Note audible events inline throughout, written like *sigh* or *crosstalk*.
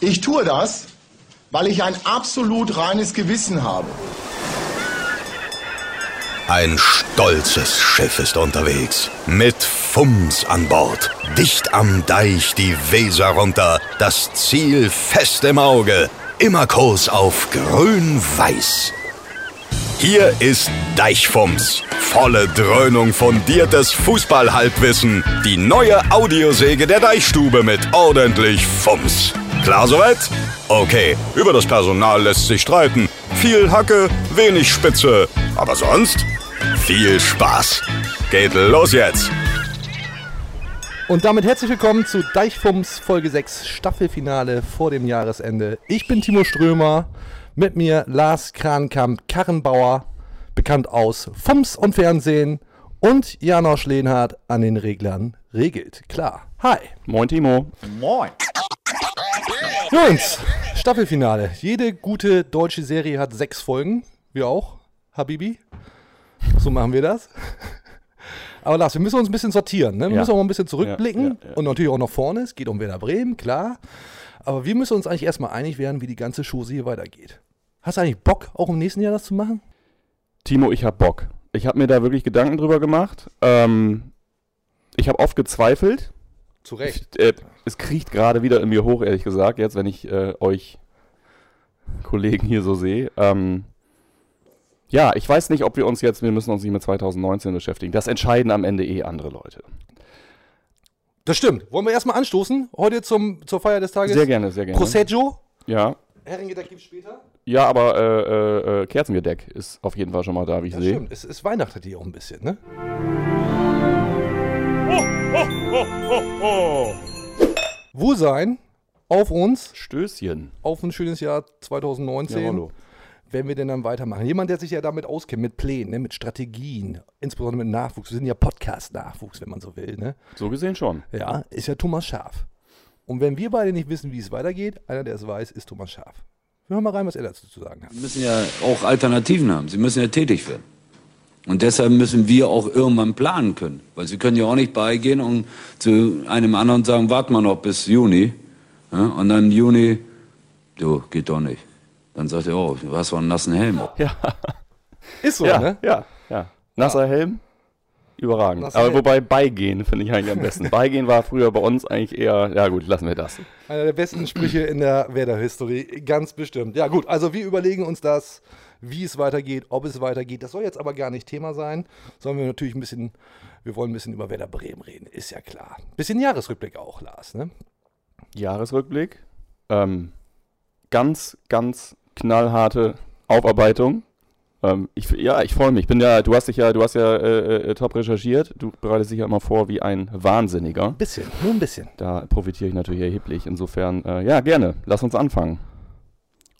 Ich tue das, weil ich ein absolut reines Gewissen habe. Ein stolzes Schiff ist unterwegs. Mit Fums an Bord. Dicht am Deich die Weser runter. Das Ziel fest im Auge. Immer Kurs auf grün-weiß. Hier ist Deichfums. Volle Dröhnung fundiertes Fußballhalbwissen. Die neue Audiosäge der Deichstube mit ordentlich Fums. Klar soweit? Okay, über das Personal lässt sich streiten. Viel Hacke, wenig Spitze. Aber sonst viel Spaß. Geht los jetzt. Und damit herzlich willkommen zu Deichfums Folge 6 Staffelfinale vor dem Jahresende. Ich bin Timo Strömer, mit mir Lars Krankamp Karrenbauer, bekannt aus Fums und Fernsehen und Janosch Lehnhardt an den Reglern regelt. Klar. Hi. Moin Timo. Moin. *laughs* Jungs, Staffelfinale. Jede gute deutsche Serie hat sechs Folgen. Wir auch, Habibi. So machen wir das. *laughs* Aber Lars, wir müssen uns ein bisschen sortieren. Ne? Wir Ja. müssen auch mal ein bisschen zurückblicken. Ja, ja. Und natürlich auch nach vorne. Es geht um Werder Bremen, klar. Aber wir müssen uns eigentlich erstmal einig werden, wie die ganze Chose hier weitergeht. Hast du eigentlich Bock, auch im nächsten Jahr das zu machen? Timo, ich hab Bock. Ich habe mir da wirklich Gedanken drüber gemacht. Ähm, ich habe oft gezweifelt. Zu Recht. Äh, es kriecht gerade wieder in mir hoch, ehrlich gesagt, jetzt, wenn ich äh, euch Kollegen hier so sehe. Ähm, ja, ich weiß nicht, ob wir uns jetzt, wir müssen uns nicht mit 2019 beschäftigen. Das entscheiden am Ende eh andere Leute. Das stimmt. Wollen wir erstmal anstoßen? Heute zum, zur Feier des Tages? Sehr gerne, sehr gerne. Prosecco. Ja, Heringedeck gibt's später. ja aber äh, äh, äh, Kerzengedeck ist auf jeden Fall schon mal da, wie ich Das sehe. stimmt. Es, es weihnachtet hier auch ein bisschen, ne? Wohlsein auf uns, Stößchen. auf ein schönes Jahr 2019. Jawollo. wenn wir denn dann weitermachen. Jemand, der sich ja damit auskennt, mit Plänen, ne, mit Strategien, insbesondere mit Nachwuchs. Wir sind ja Podcast-Nachwuchs, wenn man so will. Ne? So gesehen schon. Ja, ist ja Thomas Schaf. Und wenn wir beide nicht wissen, wie es weitergeht, einer, der es weiß, ist Thomas Schaf. Wir hören mal rein, was er dazu zu sagen hat. Sie müssen ja auch Alternativen haben. Sie müssen ja tätig werden. Und deshalb müssen wir auch irgendwann planen können. Weil Sie können ja auch nicht beigehen und zu einem anderen sagen, warte mal noch bis Juni. Ja, und dann im Juni, du, geht doch nicht. Dann sagt er, oh, du hast doch einen nassen Helm. Ja. *laughs* Ist so, ja, ne? ja, ja. Nasser Helm, überragend. Nasser Aber Helm. wobei Beigehen finde ich eigentlich am besten. *laughs* Beigehen war früher bei uns eigentlich eher, ja gut, lassen wir das. Einer der besten Sprüche in der Werder-History, ganz bestimmt. Ja gut, also wir überlegen uns das, wie es weitergeht, ob es weitergeht. Das soll jetzt aber gar nicht Thema sein, sondern wir natürlich ein bisschen, wir wollen ein bisschen über Werder Bremen reden, ist ja klar. Bisschen Jahresrückblick auch, Lars, ne? Jahresrückblick. Ähm, ganz, ganz knallharte Aufarbeitung. Ähm, ich, ja, ich freue mich. Ich bin ja, du hast dich ja, du hast ja äh, äh, top recherchiert. Du bereitest dich ja immer vor wie ein Wahnsinniger. Bisschen, nur ein bisschen. Da profitiere ich natürlich erheblich. Insofern, äh, ja, gerne. Lass uns anfangen.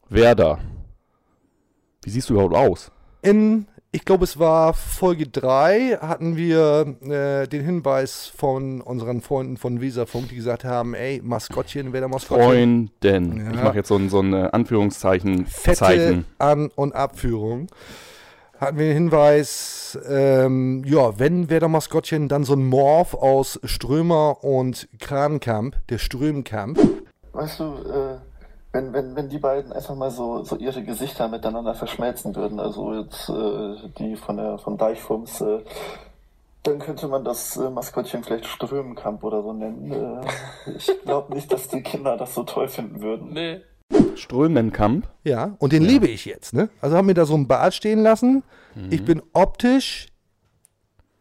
Werder. Wie siehst du überhaupt aus? In, ich glaube, es war Folge 3, hatten wir äh, den Hinweis von unseren Freunden von Weserfunk, die gesagt haben, ey, Maskottchen, Werder Maskottchen. Freunden. Ja. Ich mache jetzt so ein, so ein äh, Anführungszeichen. fette Zeichen. An- und Abführung. Hatten wir den Hinweis, ähm, ja, wenn Werder Maskottchen, dann so ein Morph aus Strömer und Krankamp, der Strömkamp. Weißt du, äh, wenn, wenn, wenn die beiden einfach mal so, so ihre Gesichter miteinander verschmelzen würden, also jetzt äh, die von der von Deichfums, äh, dann könnte man das äh, Maskottchen vielleicht Strömenkamp oder so nennen. Äh, *laughs* ich glaube nicht, dass die Kinder das so toll finden würden. Strömenkamp. Ja, und den liebe ich jetzt, ne? Also haben wir da so ein Bart stehen lassen. Mhm. Ich bin optisch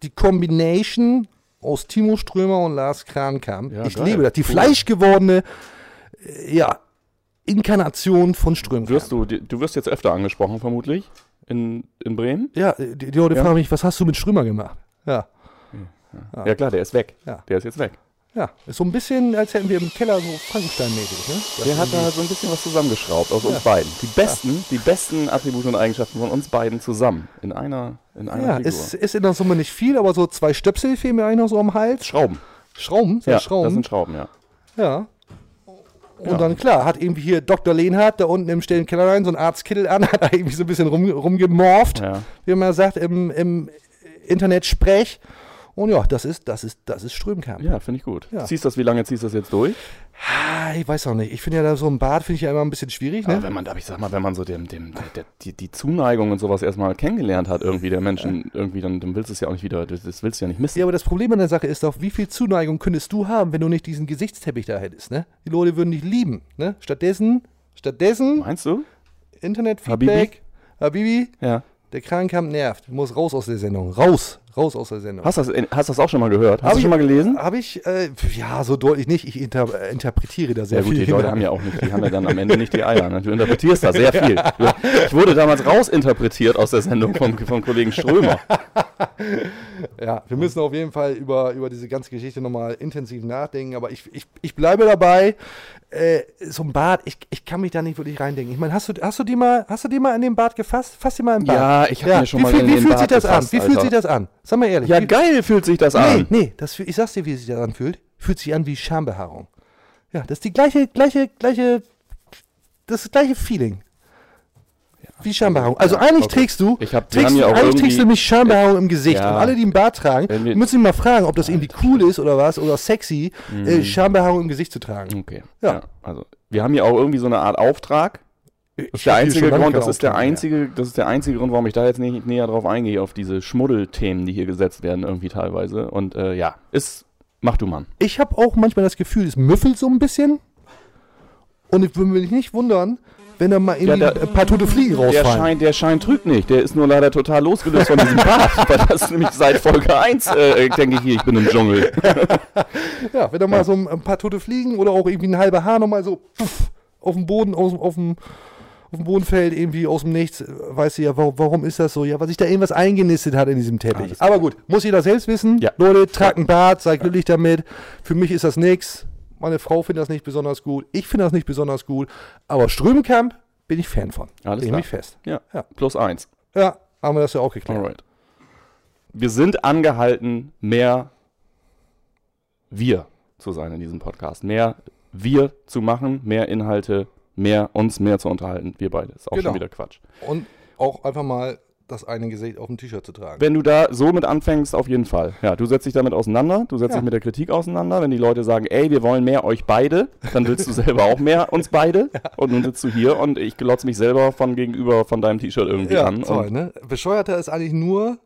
die Combination aus Timo Strömer und Lars Krankamp. Ja, ich geil. liebe das. Die Cool. fleischgewordene, äh, ja, Inkarnation von Strömkamp. Wirst du, du wirst jetzt öfter angesprochen, vermutlich, in, in Bremen. Ja, die, die Leute Ja. fragen mich, was hast du mit Strömer gemacht? Ja. Ja, klar, der ist weg. Ja. Der ist jetzt weg. Ja, ist so ein bisschen, als hätten wir im Keller so Frankenstein-mäßig, ne? Das Der hat da so ein bisschen was zusammengeschraubt aus uns Ja. beiden. Die besten, die besten Attribute und Eigenschaften von uns beiden zusammen. In einer, in einer ja, Figur. ist, ist in der Summe nicht viel, aber so zwei Stöpsel fehlen mir eigentlich noch so am Hals. Schrauben. Schrauben, Ja, Schrauben. das sind Schrauben, ja. ja. Und Ja. dann, klar, hat irgendwie hier Dr. Lehnhardt da unten im stillen Kellerlein so einen Arztkittel an, *laughs* hat da irgendwie so ein bisschen rum, rumgemorft, ja. wie man sagt, im, im Internet-Sprech. Und ja, das ist, das ist, das ist Strömkamp. Ja, finde ich gut. Ja. Ziehst das, wie lange ziehst du das jetzt durch? Ah, ich weiß auch nicht. Ich finde ja da so ein Bad finde ich ja immer ein bisschen schwierig, Aber ne? wenn man, aber ich sag mal, wenn man so dem, dem, der, die, die Zuneigung und sowas erstmal kennengelernt hat, irgendwie der Menschen, irgendwie, dann, dann willst du es ja auch nicht wieder, das, willst du ja nicht missen. Ja, aber das Problem an der Sache ist doch, wie viel Zuneigung könntest du haben, wenn du nicht diesen Gesichtsteppich da hättest, ne? Die Leute würden dich lieben, ne? Stattdessen, stattdessen Meinst du? Internetfeedback. Habibi, Ja. der Krankamp nervt. Muss raus aus der Sendung. Raus. Raus aus der Sendung. Hast du das, hast das auch schon mal gehört? Hast Hab du ich- schon mal gelesen? Habe ich, äh, ja, so deutlich nicht. Ich inter interpretiere da sehr Ja gut, viel. die Leute haben ja auch nicht, die haben ja dann am Ende nicht die Eier. Ne? Du interpretierst da sehr *laughs* viel. Ich wurde damals rausinterpretiert aus der Sendung vom, vom Kollegen Strömer. *laughs* Ja, wir müssen auf jeden Fall über, über diese ganze Geschichte nochmal intensiv nachdenken, aber ich, ich, ich bleibe dabei. Äh, so ein Bad, ich, ich kann mich da nicht wirklich reindenken. Ich meine, hast du, hast du die mal, hast du die mal in den Bad gefasst? Fass die mal im Bad. Ja, ich hab mir schon wie mal viel, in Wie den fühlt Bad sich das gefasst, an? Wie fühlt sich das an? Sag mal ehrlich. Ja, wie, geil fühlt sich das Nee, an. nee, das, ich sag's dir, wie sich das anfühlt. Fühlt sich an wie Schambehaarung. Ja, das ist die gleiche, gleiche, gleiche, das ist das gleiche Feeling. Wie Schambehaarung. Also eigentlich okay. trägst du, Ich hab- trägst, haben ja auch eigentlich trägst du nämlich Schambehaarung im Gesicht. Ja. Und alle, die einen Bart tragen, wir- müssen sich mal fragen, ob das irgendwie cool ist oder was, oder sexy, äh, Schambehaarung im Gesicht zu tragen. Okay. Ja. Ja. Also, wir haben ja auch irgendwie so eine Art Auftrag. Das ist der einzige Grund, das ist der einzige, das ist der einzige Grund, warum ich da jetzt nicht näher drauf eingehe, auf diese Schmuddelthemen, die hier gesetzt werden, irgendwie teilweise. Und äh, ja, ist, mach du Mann. Ich habe auch manchmal das Gefühl, es müffelt so ein bisschen. Und ich würde mich nicht wundern, wenn da mal irgendwie Ja, der- ein paar tote Fliegen Der rausfallen. Schein, der Schein trügt nicht, der ist nur leider total losgelöst von diesem Bad, *laughs* weil das nämlich seit Folge 1, äh, denke ich hier, ich bin im Dschungel. *laughs* Ja, wenn da mal so ein, ein paar tote Fliegen oder auch irgendwie ein halber Haar nochmal so puff, auf dem Boden, aus, auf, dem, auf dem Boden fällt, irgendwie aus dem Nichts, weißt du ja, warum, warum ist das so? Ja, weil sich da irgendwas eingenistet hat in diesem Teppich. Alles. Aber gut, muss jeder selbst wissen. Ja. Leute, tragt ein Bart, seid glücklich damit. Für mich ist das nix. Meine Frau findet das nicht besonders gut. Ich finde das nicht besonders gut. Aber Strömkamp bin ich Fan von. Alles klar. mich fest. Ja, Ja. plus eins. Ja, haben wir das ja auch geklärt. Alright. Wir sind angehalten, mehr wir zu sein in diesem Podcast. Mehr wir zu machen, mehr Inhalte, mehr uns mehr zu unterhalten. Wir beide. Ist auch Genau. schon wieder Quatsch. Und auch einfach mal das eine Gesicht auf dem T-Shirt zu tragen. Wenn du da so mit anfängst, auf jeden Fall. Ja, du setzt dich damit auseinander, du setzt Ja. dich mit der Kritik auseinander. Wenn die Leute sagen, ey, wir wollen mehr euch beide, dann willst du *laughs* selber auch mehr uns beide. Und nun sitzt du hier und ich glotze mich selber von gegenüber von deinem T-Shirt irgendwie ja, an. toll, ne? Bescheuerter ist eigentlich nur,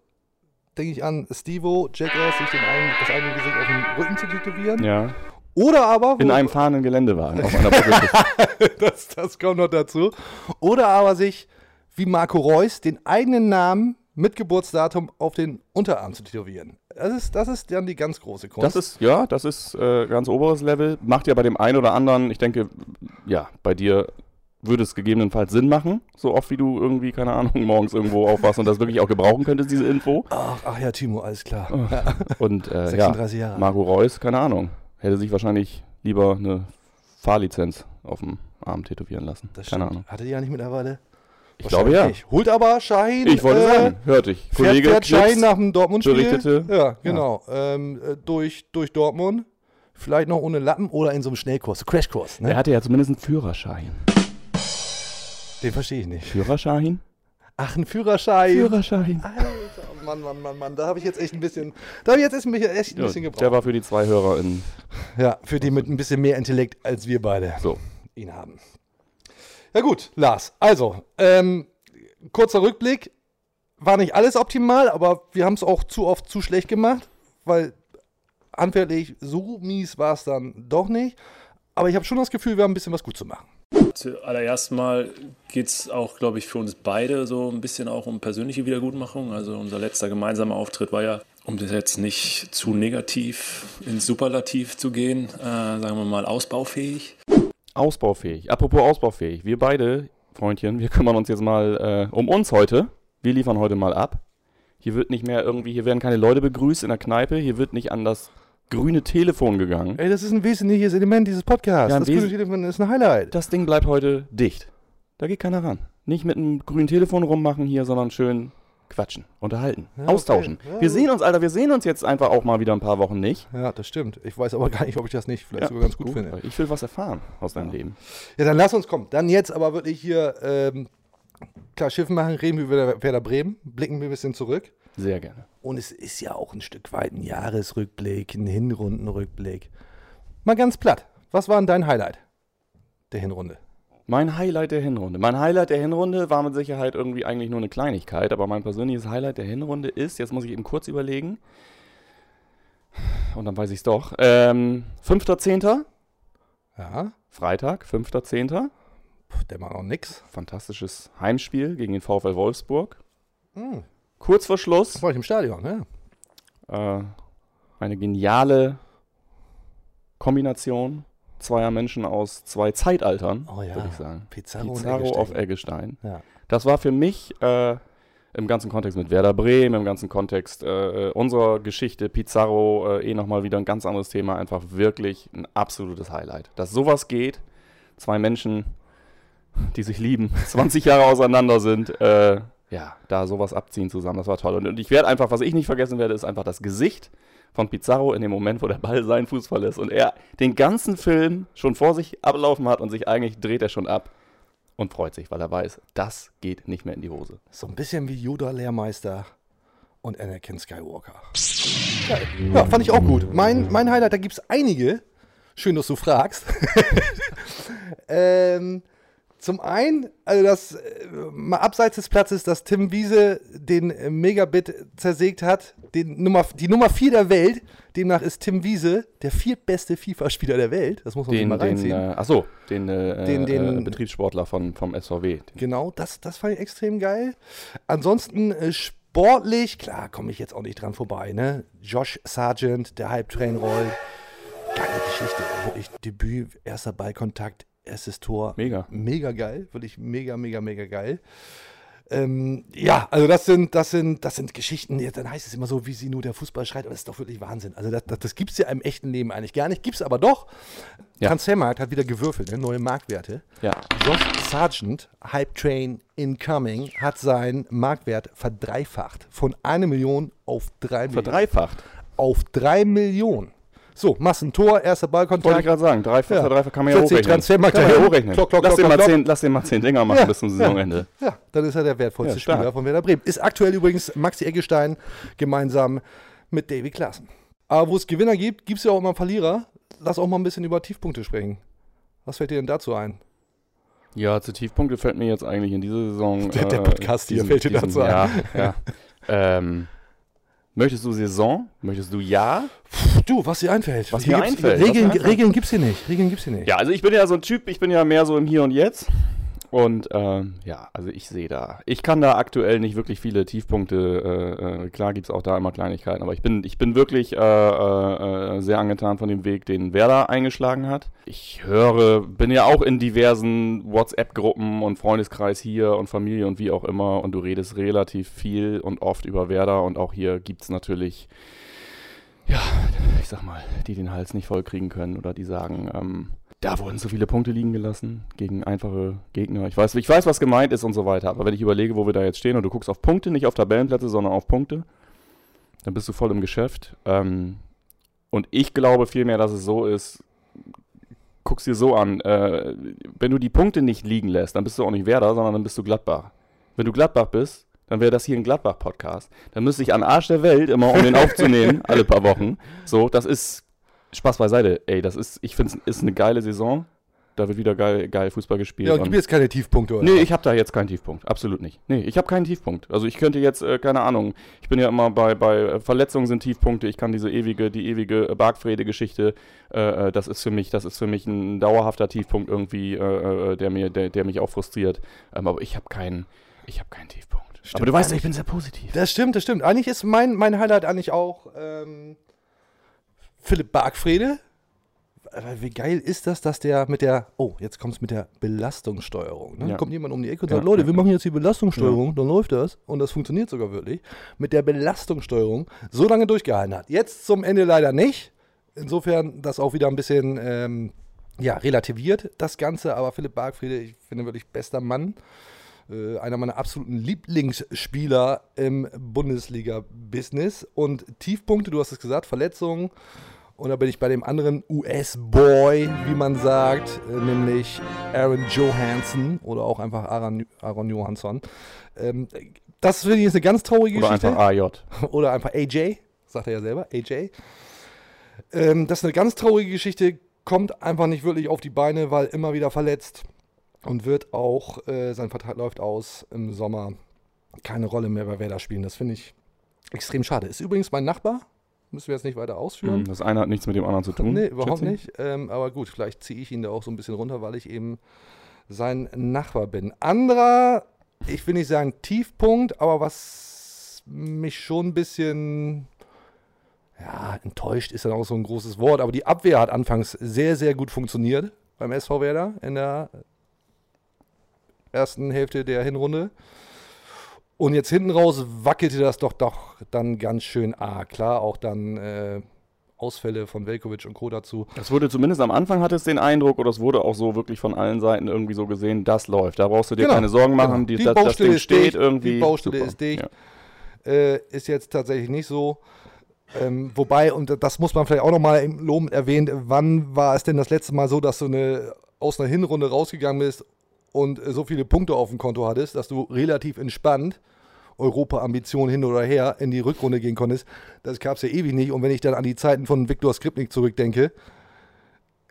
denke ich an, Stevo, Jackass, sich den einen, das eine Gesicht auf den Rücken zu tätowieren. ja, Oder aber, in einem fahrenden Geländewagen auf einer *laughs* das, das kommt noch dazu. Oder aber sich, wie Marco Reus, den eigenen Namen mit Geburtsdatum auf den Unterarm zu tätowieren. Das ist, das ist dann die ganz große Kunst. Das ist, ja, das ist äh, ganz oberes Level. Macht ja bei dem einen oder anderen, ich denke, ja, bei dir würde es gegebenenfalls Sinn machen, so oft wie du irgendwie, keine Ahnung, *laughs* morgens irgendwo aufwachst und das wirklich auch gebrauchen könntest, diese Info. ach, ach ja, Timo, alles klar. Und äh, 36 *laughs* ja, Jahre. Marco Reus, keine Ahnung, hätte sich wahrscheinlich lieber eine Fahrlizenz auf dem Arm tätowieren lassen. Das keine stimmt. Ahnung. Hatte die ja nicht mittlerweile? Ich glaube ja. Nicht. Holt aber Schein. Ich wollte äh, sagen, hörte ich. Fährt, Kollege fährt Schein nach dem Dortmund-Spiel. Ja, genau. Ähm, äh, durch, durch Dortmund. Vielleicht noch ohne Lappen oder in so einem Schnellkurs, Crashkurs. Ne? der hatte ja zumindest einen Führerschein. Den verstehe ich nicht. Führerschein? Ach, ein Führerschein. Führerschein. Alter, Mann, Mann, Mann, Mann. Da habe ich jetzt echt ein bisschen, da habe ich jetzt echt ein bisschen, Ja, bisschen der gebraucht. war für die zwei Hörer in Ja, für die mit ein bisschen mehr Intellekt als wir beide so. ihn haben. Ja gut, Lars. Also, ähm, kurzer Rückblick. War nicht alles optimal, aber wir haben es auch zu oft zu schlecht gemacht, weil handwerklich so mies war es dann doch nicht. Aber ich habe schon das Gefühl, wir haben ein bisschen was gut zu machen. Zuallererst mal geht es auch, glaube ich, für uns beide so ein bisschen auch um persönliche Wiedergutmachung. Also unser letzter gemeinsamer Auftritt war ja, um das jetzt nicht zu negativ ins Superlativ zu gehen, äh, sagen wir mal ausbaufähig. Ausbaufähig. Apropos ausbaufähig. Wir beide, Freundchen, wir kümmern uns jetzt mal äh, um uns heute. Wir liefern heute mal ab. Hier wird nicht mehr irgendwie, hier werden keine Leute begrüßt in der Kneipe. Hier wird nicht an das grüne Telefon gegangen. Ey, das ist ein wesentliches Element dieses Podcasts. Ja, das grüne Telefon ist ein Highlight. Das Ding bleibt heute dicht. Da geht keiner ran. Nicht mit einem grünen Telefon rummachen hier, sondern schön quatschen, unterhalten, Ja, austauschen. okay. Ja, wir gut. sehen uns, Alter, wir sehen uns jetzt einfach auch mal wieder ein paar Wochen nicht. Ja, das stimmt. Ich weiß aber *laughs* gar nicht, ob ich das nicht vielleicht Ja, sogar ganz gut, finde. weil Ich will was erfahren aus deinem Leben. Ja, dann lass uns kommen. Dann jetzt aber wirklich hier ähm, klar Schiff machen, reden wir über Werder Bremen, blicken wir ein bisschen zurück. Sehr gerne. Und es ist ja auch ein Stück weit ein Jahresrückblick, ein Hinrundenrückblick. Mal ganz platt. Was war denn dein Highlight der Hinrunde? Mein Highlight der Hinrunde. Mein Highlight der Hinrunde war mit Sicherheit irgendwie eigentlich nur eine Kleinigkeit, aber mein persönliches Highlight der Hinrunde ist, jetzt muss ich eben kurz überlegen, und dann weiß ich es doch, ähm, 5.10., Ja, Freitag, 5.10., Puh, der macht auch nix. fantastisches Heimspiel gegen den VfL Wolfsburg. Hm. Kurz vor Schluss, War ich im Stadion, ne? äh, eine geniale Kombination zweier Menschen aus zwei Zeitaltern, Oh ja, würde ich sagen. Pizarro, Pizarro auf Eggestein. Ja. Das war für mich äh, im ganzen Kontext mit Werder Bremen, im ganzen Kontext äh, unserer Geschichte, Pizarro, äh, eh nochmal wieder ein ganz anderes Thema, einfach wirklich ein absolutes Highlight. Dass sowas geht, zwei Menschen, die sich lieben, *laughs* 20 Jahre auseinander sind, äh, ja, da sowas abziehen zusammen, das war toll. Und, und ich werde einfach, was ich nicht vergessen werde, ist einfach das Gesicht von Pizarro in dem Moment, wo der Ball seinen Fuß verlässt und er den ganzen Film schon vor sich ablaufen hat und sich eigentlich dreht er schon ab und freut sich, weil er weiß, das geht nicht mehr in die Hose. So ein bisschen wie Yoda Lehrmeister und Anakin Skywalker. Geil. Ja, fand ich auch gut. Mein, mein Highlight, da gibt es einige. Schön, dass du fragst. *laughs* ähm, zum einen, also das, äh, mal abseits des Platzes, dass Tim Wiese den Megabit zersägt hat, den Nummer, die Nummer 4 der Welt. Demnach ist Tim Wiese der viertbeste FIFA-Spieler der Welt. Das muss man sich Den, mal den, reinziehen. äh, achso, den, äh, Den- den- äh, Betriebssportler von, vom SVW. Genau, das, das fand ich extrem geil. Ansonsten äh, sportlich, klar, komme ich jetzt auch nicht dran vorbei, ne? Josh Sargent, der Halbtrain rollt. Geile Geschichte. Wirklich Debüt, erster Ballkontakt, erstes Tor. Mega. Mega geil. Wirklich mega, mega, mega geil. Ähm, ja, also das sind, das sind, das sind Geschichten, ja, dann heißt es immer so, wie sie nur der Fußball schreit, aber das ist doch wirklich Wahnsinn. Also das, das, das gibt es ja im echten Leben eigentlich gar nicht, gibt es aber doch. Ja. Transfermarkt hat wieder gewürfelt, ne? neue Marktwerte. Ja. Josh Sargent, Hype Train Incoming, hat seinen Marktwert verdreifacht. Von 1 Million auf 3 Millionen. Verdreifacht. Auf 3 Millionen. So, Massentor, erster Wollte ich Ballkontakt. gerade sagen, drei, Ja. verdreifacht kann man ja 40 hochrechnen. Transfermarkt kann man ja hochrechnen. Klock, klock, lass, klock, den mal zehn, lass den mal zehn Dinger machen Ja. bis zum Saisonende. Ja, dann ist er der wertvollste Ja. Spieler von Werder Bremen. Ist aktuell übrigens Maxi Eggestein gemeinsam mit Davy Klaassen. Aber wo es Gewinner gibt, gibt es ja auch immer Verlierer. Lass auch mal ein bisschen über Tiefpunkte sprechen. Was fällt dir denn dazu ein? Ja, zu Tiefpunkte fällt mir jetzt eigentlich in dieser Saison. Der- der Podcast hier fällt dir dazu ein. Ja, ja. *laughs* ähm, möchtest du Saison? Möchtest du Ja? Du, was dir einfällt. Was Hier mir gibt's- einfällt, Regeln, einfällt. Regeln gibt's hier nicht. Regeln gibt's hier nicht. Ja, also ich bin ja so ein Typ, ich bin ja mehr so im Hier und Jetzt. Und ähm, ja, also ich sehe da, ich kann da aktuell nicht wirklich viele Tiefpunkte, äh, äh, klar gibt es auch da immer Kleinigkeiten, aber ich bin, ich bin wirklich äh, äh, äh, sehr angetan von dem Weg, den Werder eingeschlagen hat. Ich höre, bin ja auch in diversen WhatsApp-Gruppen und Freundeskreis hier und Familie und wie auch immer und du redest relativ viel und oft über Werder und auch hier gibt es natürlich ja, ich sag mal, die den Hals nicht voll kriegen können oder die sagen, ähm, da wurden zu viele Punkte liegen gelassen gegen einfache Gegner. Ich weiß, ich weiß, was gemeint ist und so weiter. Aber wenn ich überlege, wo wir da jetzt stehen und du guckst auf Punkte, nicht auf Tabellenplätze, sondern auf Punkte, dann bist du voll im Geschäft. Ähm, und ich glaube vielmehr, dass es so ist, guck's dir so an, äh, wenn du die Punkte nicht liegen lässt, dann bist du auch nicht Werder, sondern dann bist du Gladbach. Wenn du Gladbach bist, dann wäre das hier ein Gladbach-Podcast. Dann müsste ich an Arsch der Welt immer, um den *laughs* aufzunehmen, alle paar Wochen. So, das ist Spaß beiseite. Ey, das ist, ich finde es ist eine geile Saison. Da wird wieder geil, geil Fußball gespielt. Ja, und gibt jetzt keine Tiefpunkte, oder? Nee, ich habe da jetzt keinen Tiefpunkt. Absolut nicht. Nee, ich habe keinen Tiefpunkt. Also ich könnte jetzt, äh, keine Ahnung, ich bin ja immer bei, bei äh, Verletzungen sind Tiefpunkte. Ich kann diese ewige, die ewige Bargfrede-Geschichte, äh, äh, das ist für mich, das ist für mich ein dauerhafter Tiefpunkt irgendwie, äh, äh, der mir, der, der mich auch frustriert. Ähm, aber ich habe keinen, ich habe keinen Tiefpunkt. aber du weißt, ja, ich bin sehr positiv. Das stimmt, das stimmt. Eigentlich ist mein, mein Highlight eigentlich auch ähm, Philipp Bargfrede. Wie geil ist das, dass der mit der, oh, jetzt kommt es mit der Belastungssteuerung. Ne? Ja. Kommt jemand um die Ecke und Ja, sagt, Leute, ja, wir ja. machen jetzt die Belastungssteuerung, dann läuft das. Und das funktioniert sogar wirklich. Mit der Belastungssteuerung so lange durchgehalten hat. Jetzt zum Ende leider nicht. Insofern das auch wieder ein bisschen ähm, ja, relativiert, das Ganze. Aber Philipp Bargfriede, ich finde wirklich bester Mann. Äh, einer meiner absoluten Lieblingsspieler im Bundesliga-Business. Und Tiefpunkte, du hast es gesagt, Verletzungen. Und da bin ich bei dem anderen US-Boy, wie man sagt, äh, nämlich Aaron Johansson oder auch einfach Aaron, Aaron Johansson. Ähm, das finde ich ist eine ganz traurige Oder Geschichte. einfach AJ. *laughs* Oder einfach AJ, sagt er ja selber, AJ. Ähm, das ist eine ganz traurige Geschichte, kommt einfach nicht wirklich auf die Beine, weil immer wieder verletzt und wird auch, äh, sein Vertrag läuft aus im Sommer, keine Rolle mehr bei Werder spielen. Das finde ich extrem schade. Ist übrigens mein Nachbar, müssen wir jetzt nicht weiter ausführen. Hm, Das eine hat nichts mit dem anderen zu tun. Nee, überhaupt nicht. Ähm, aber gut, vielleicht ziehe ich ihn da auch so ein bisschen runter, weil ich eben sein Nachbar bin. Anderer, ich will nicht sagen Tiefpunkt, aber was mich schon ein bisschen, ja, enttäuscht ist dann auch so ein großes Wort, aber die Abwehr hat anfangs sehr, sehr gut funktioniert beim SV Werder in der ersten Hälfte der Hinrunde. Und jetzt hinten raus wackelte das doch doch dann ganz schön arg. Klar, auch dann äh, Ausfälle von Velkovic und Co. dazu. Das wurde zumindest am Anfang hat es den Eindruck, oder es wurde auch so wirklich von allen Seiten irgendwie so gesehen, das läuft. Da brauchst du dir Genau, keine Sorgen machen. genau. Die, das, das Ding ist steht dicht, irgendwie. die Baustelle Super. ist dicht. Ja. Äh, ist jetzt tatsächlich nicht so. Ähm, wobei, und das muss man vielleicht auch nochmal im Lob erwähnen, wann war es denn das letzte Mal so, dass du eine, aus einer Hinrunde rausgegangen bist und äh, so viele Punkte auf dem Konto hattest, dass du relativ entspannt Europa-Ambitionen hin oder her in die Rückrunde gehen konntest. Das gab es ja ewig nicht. Und wenn ich dann an die Zeiten von Viktor Skripnik zurückdenke,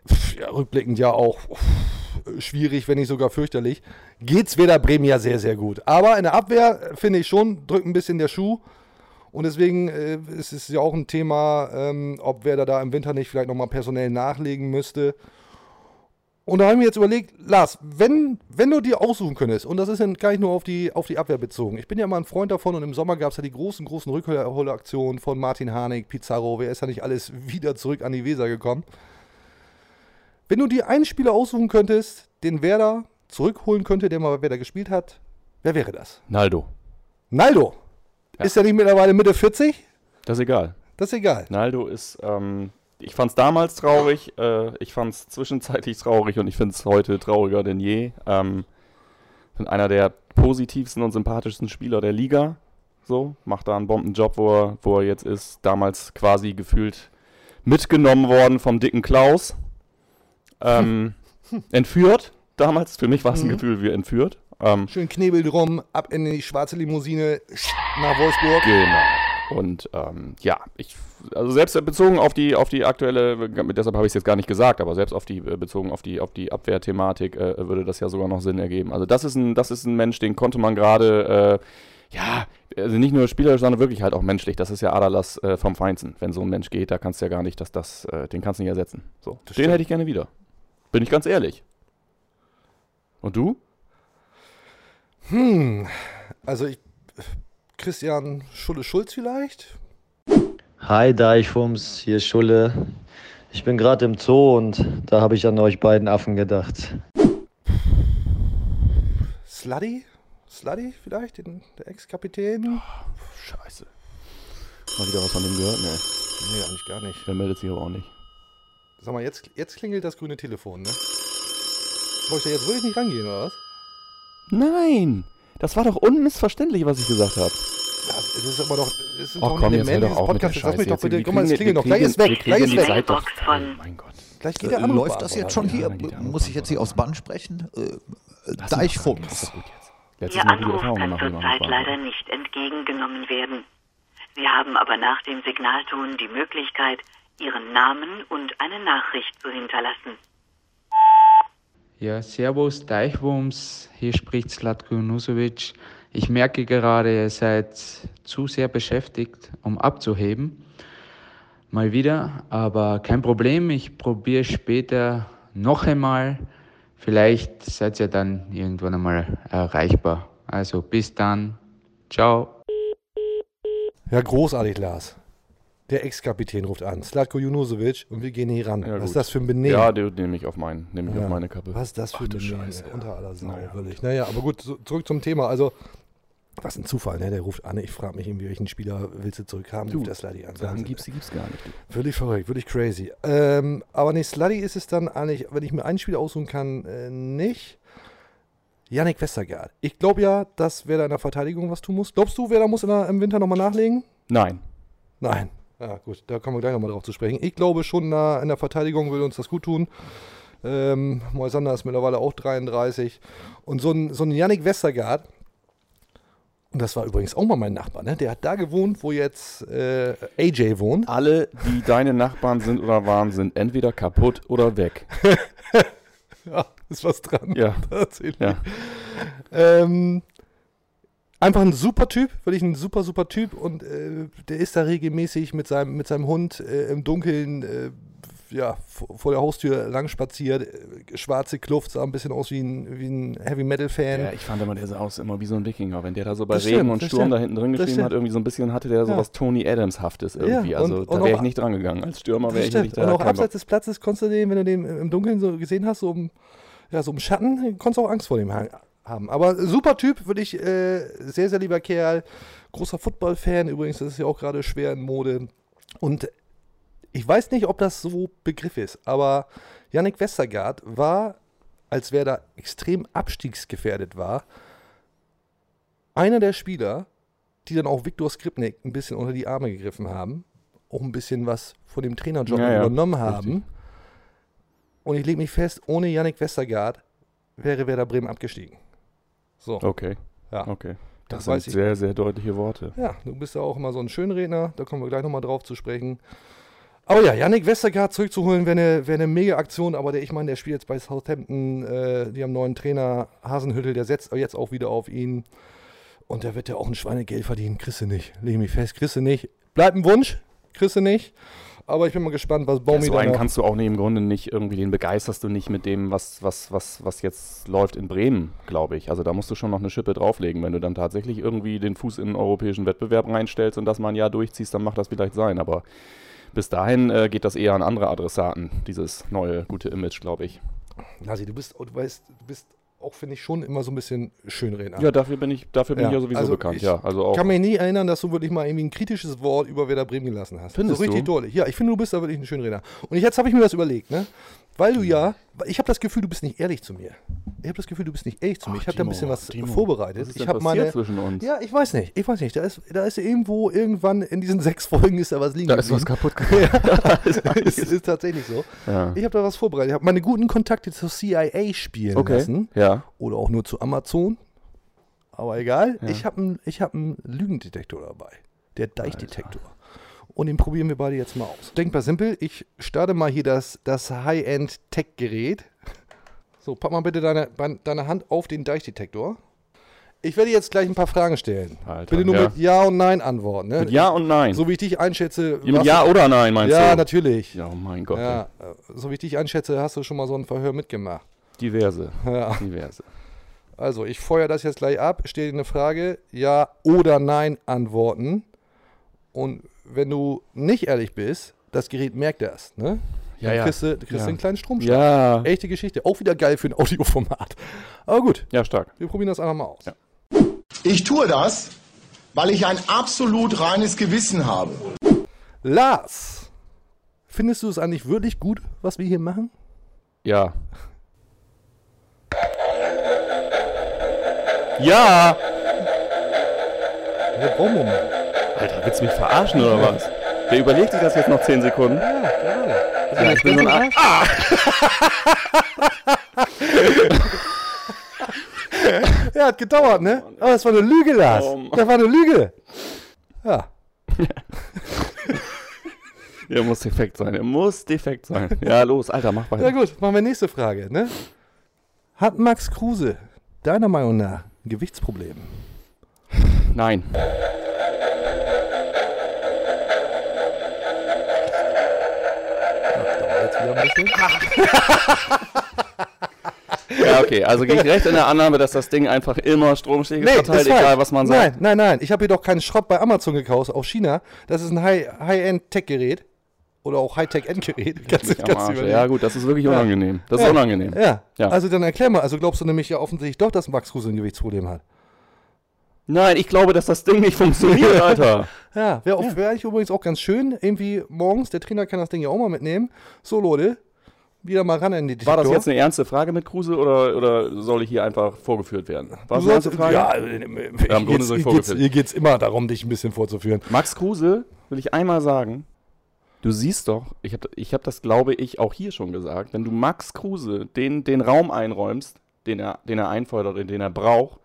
pf, ja, rückblickend ja auch pf, schwierig, wenn nicht sogar fürchterlich, geht's Werder Bremen ja sehr, sehr gut. Aber in der Abwehr, äh, finde ich schon, drückt ein bisschen der Schuh. Und deswegen äh, ist es ja auch ein Thema, ähm, ob Werder da im Winter nicht vielleicht nochmal personell nachlegen müsste. Und da habe ich mir jetzt überlegt, Lars, wenn, wenn du dir aussuchen könntest, und das ist dann gar nicht nur auf die, auf die Abwehr bezogen. Ich bin ja mal ein Freund davon und im Sommer gab es ja die großen, großen Rückholaktionen von Martin Harnik, Pizarro, wer ist ja nicht alles *laughs* wieder zurück an die Weser gekommen. Wenn du dir einen Spieler aussuchen könntest, den Werder zurückholen könnte, der mal bei Werder gespielt hat, wer wäre das? Naldo. Naldo. Ja. Ist er nicht mittlerweile Mitte 40? Das ist egal. Das ist egal. Naldo ist, ähm, ich fand es damals traurig, äh, ich fand es zwischenzeitlich traurig und ich finde es heute trauriger denn je. Ähm, bin einer der positivsten und sympathischsten Spieler der Liga. So, macht da einen Bombenjob, wo er, wo er jetzt ist. Damals quasi gefühlt mitgenommen worden vom dicken Klaus. Ähm, *laughs* entführt damals. Für mich war es ein Mhm. Gefühl wie entführt. Ähm, Schön Knebel drum, ab in die schwarze Limousine nach Wolfsburg. Genau. Und ähm, ja, ich, also selbst bezogen auf die, auf die aktuelle, deshalb habe ich es jetzt gar nicht gesagt, aber selbst auf die, äh, bezogen auf die, auf die Abwehrthematik äh, würde das ja sogar noch Sinn ergeben. Also das ist ein, das ist ein Mensch, den konnte man gerade, äh, ja, also nicht nur spielerisch, sondern wirklich halt auch menschlich. Das ist ja Adalas äh, vom Feinsten. Wenn so ein Mensch geht, da kannst du ja gar nicht, dass das, äh, den kannst du nicht ersetzen. So, den stimmt. hätte ich gerne wieder. Bin ich ganz ehrlich. Und du? Hm, also ich, Christian Schulle-Schulz vielleicht? Hi Deichfums, hier ist Schulle. Ich bin gerade im Zoo und da habe ich an euch beiden Affen gedacht. Sluddy? Sluddy vielleicht, den, der Ex-Kapitän? Scheiße. Mal wieder was von dem gehört? Nee, Nee, eigentlich gar nicht. der meldet sich aber auch nicht. Sag mal, jetzt, jetzt klingelt das grüne Telefon, ne? Soll ich da jetzt wirklich nicht rangehen, oder was? Nein! Das war doch unmissverständlich, was ich gesagt habe. Ja, es ist aber doch, es ist Ach doch komm, ein jetzt doch dieses Podcasts. Lass mich doch bitte, guck mal, es klingelt noch. Gleich ist weg, gleich ist weg. Oh mein Gott. Gleich geht der Äh, läuft das jetzt schon hier? Muss ich jetzt hier aufs Band sprechen? Äh. Das jetzt. Letztes Ihr Anruf kann zurzeit das leider nicht entgegengenommen werden. Sie haben aber nach dem Signalton die Möglichkeit, Ihren Namen und eine Nachricht zu hinterlassen. Ja, Servus, Deichwurms, hier spricht Slatko Junusovic. Ich merke gerade, ihr seid zu sehr beschäftigt, um abzuheben. Mal wieder, aber kein Problem, ich probiere später noch einmal. Vielleicht seid ihr dann irgendwann einmal erreichbar. Also bis dann, ciao. Ja, großartig, Lars. Der Ex-Kapitän ruft an, Slatko Junusovic, und wir gehen hier ran. Ja, Was ist das für ein Benehmen? Ja, den nehme ich auf, mein, nehme ich Ja. auf meine Kappe. Was ist das für Ach, du ein Benehmen? Scheiße, ja. Unter aller Sau, Naja. wirklich. Naja, aber gut, so, zurück zum Thema. Also, was ein Zufall, ne? Der ruft an. Ich frage mich irgendwie, welchen Spieler willst du zurückhaben? Du, Ruft der Sluddy an. Sachen gibt's, die gibt's gar nicht. du. Völlig verrückt, wirklich crazy. Ähm, aber nee, Sluddy ist es dann eigentlich, wenn ich mir einen Spieler aussuchen kann, äh, nicht. Yannick Westergaard. Ich glaube ja, dass wer da in der Verteidigung was tun muss. Glaubst du, wer da muss der, im Winter nochmal nachlegen? Nein. Nein. Ja, gut, da kommen wir gleich nochmal drauf zu sprechen. Ich glaube schon, in der, in der Verteidigung würde uns das gut tun. Ähm, Moisander ist mittlerweile auch 33. Und so ein, so ein Yannick Westergaard Und das war übrigens auch mal mein Nachbar, ne? Der hat da gewohnt, wo jetzt äh, AJ wohnt. Alle, die deine Nachbarn sind oder waren, sind entweder kaputt oder weg. *laughs* ja, ist was dran. Ja. *laughs* Tatsächlich. Ja. Ähm, einfach ein super Typ, wirklich ein super, super Typ. Und äh, der ist da regelmäßig mit seinem, mit seinem Hund äh, im Dunkeln äh, ja, vor, der Haustür lang spaziert. Äh, schwarze Kluft, sah ein bisschen aus wie ein, wie ein Heavy-Metal-Fan. Ja, ich fand immer, der sah aus immer wie so ein Wikinger. Wenn der da so bei Das Regen stimmt, und Sturm stimmt. da hinten drin geschrieben hat, irgendwie so ein bisschen hatte der so Ja. was Tony Adams-haftes irgendwie. Ja, also und- da und wäre auch- ich nicht dran gegangen. Als Stürmer wäre ich nicht Und da. auch kein abseits des Platzes konntest du den, wenn du den im Dunkeln so gesehen hast, so im, ja, so im Schatten, konntest du auch Angst vor dem ha- haben. Aber super Typ, wirklich äh, sehr, sehr lieber Kerl. Großer Football-Fan übrigens, das ist ja auch gerade schwer in Mode. Und ich weiß nicht, ob das so Begriff ist, aber Yannick Westergaard war, als wer da extrem abstiegsgefährdet war, einer der Spieler, die dann auch Viktor Skripnik ein bisschen unter die Arme gegriffen haben, auch ein bisschen was von dem Trainerjob Ja, ja, übernommen richtig. haben. Und ich lege mich fest, ohne Yannick Westergaard wäre Werder Bremen abgestiegen. So. Okay. Ja. Okay. Das, Das sind sehr, sehr deutliche Worte. Ja, du bist ja auch immer so ein Schönredner, da kommen wir gleich nochmal drauf zu sprechen. Aber ja, Yannick Westergaard zurückzuholen wäre eine, wär eine mega Aktion, aber der, ich meine, der spielt jetzt bei Southampton, äh, die haben einen neuen Trainer, Hasenhüttel, der setzt jetzt auch wieder auf ihn. Und der wird ja auch ein Schweinegeld verdienen. Kriegst du nicht. Leg mich fest, kriegst du nicht. Bleibt ein Wunsch, kriegst du nicht. Aber ich bin mal gespannt, was Ja, Baumi so da einen kannst du auch nicht im Grunde nicht irgendwie, den begeisterst du nicht mit dem, was, was, was, was jetzt läuft in Bremen, glaube ich. Also da musst du schon noch eine Schippe drauflegen. Wenn du dann tatsächlich irgendwie den Fuß in den europäischen Wettbewerb reinstellst und das mal ein Jahr durchziehst, dann macht das vielleicht sein. Aber bis dahin äh, geht das eher an andere Adressaten, dieses neue gute Image, glaube ich. Lasi, du bist, du weißt, du bist auch, finde ich, schon immer so ein bisschen Schönredner. Ja, dafür bin ich, dafür bin ich ja sowieso bekannt, ich ja. Also auch. kann mich nie erinnern, dass du wirklich mal irgendwie ein kritisches Wort über Werder Bremen gelassen hast. Findest so richtig du? deutlich. Ja, ich finde, du bist da wirklich ein Schönredner. Und jetzt habe ich mir das überlegt, ne? Weil du ja, ich habe das Gefühl, du bist nicht ehrlich zu mir. Ich habe das Gefühl, du bist nicht ehrlich zu mir. Ach, ich habe da ein bisschen was Timo, vorbereitet. was ich habe meine zwischen uns? Ja, ich weiß nicht. Ich weiß nicht. Da ist, da ist irgendwo irgendwann in diesen *laughs* sechs Folgen ist da was liegen. Da ist was kaputt *laughs* gegangen. ja, *laughs* ist, ist, ist tatsächlich so. Ja. Ich habe da was vorbereitet. Ich habe meine guten Kontakte zur CIA spielen Okay, lassen. ja. Oder auch nur zu Amazon. Aber egal. Ja. Ich habe einen ich hab einen Lügendetektor dabei. Der Deichdetektor. Und den probieren wir beide jetzt mal aus. Denkbar simpel. Ich starte mal hier das, das High-End-Tech-Gerät. So, pack mal bitte deine, deine Hand auf den Deichdetektor. Ich werde jetzt gleich ein paar Fragen stellen. Alter, bitte nur ja. mit Ja und Nein antworten. Ne? Mit Ja und Nein. So wie ich dich einschätze. Mit warst Ja oder Nein, meinst ja, du? natürlich. Ja, oh mein Gott. Ja, äh, so wie ich dich einschätze, hast du schon mal so ein Verhör mitgemacht. Diverse. Ja. Diverse. Also, ich feuer das jetzt gleich ab, stelle dir eine Frage, ja oder nein antworten. Und wenn du nicht ehrlich bist, das Gerät merkt das, ne? Ja, Dann ja. kriegst du, kriegst Ja. einen kleinen Stromschlag. Ja. Echte Geschichte. Auch wieder geil für ein Audioformat. Aber gut. Ja, stark. Wir probieren das einfach mal aus. Ich tue das, weil ich ein absolut reines Gewissen habe. Lars, findest du es eigentlich wirklich gut, was wir hier machen? Ja. Ja! Ja, brauchen wir mal. Alter, willst du mich verarschen oder was? Der überlegt sich das jetzt noch 10 Sekunden. Ja, gerade. Ja, ich bin so ein Arsch. Ah! Ja, hat gedauert, ne? Aber das war eine Lüge, Lars. Oh das war eine Lüge. Ja. *laughs* Er muss defekt sein. Er muss defekt sein. Ja, los, Alter, mach weiter. Ja gut, machen wir nächste Frage. Ne? Hat Max Kruse deiner Meinung nach ein Gewichtsproblem? Nein. Bisschen. *laughs* *laughs* Ja, okay. Also gehe ich recht in der Annahme, dass das Ding einfach immer Stromschläge verteilt, ist falsch. egal was man sagt. Nein, nein, nein. Ich habe hier doch keinen Schrott bei Amazon gekauft aus China. Das ist ein High- High-End-Tech-Gerät. Oder auch High-Tech-End-Gerät. Arsch. überlegen. Ja, gut, das ist wirklich unangenehm. Das ist Ja. unangenehm. Ja. Ja. Also dann erklär mal. Also glaubst du nämlich ja offensichtlich doch, dass Max Kruse ein Gewichtsproblem hat? Nein, ich glaube, dass das Ding nicht funktioniert, *laughs* Alter. Ja, wäre ja. wär eigentlich übrigens auch ganz schön. Irgendwie morgens, der Trainer kann das Ding ja auch mal mitnehmen. So, Leute, wieder mal ran an die War das jetzt eine ernste Frage mit Kruse oder, oder soll ich hier einfach vorgeführt werden? War das eine ernste Frage? Ja, Ja, im Grunde soll ich vorgeführt hier geht's immer darum, dich ein bisschen vorzuführen. Max Kruse, will ich einmal sagen, du siehst doch, ich habe ich hab das, glaube ich, auch hier schon gesagt, wenn du Max Kruse den, den Raum einräumst, den er, den er einfordert, den er braucht,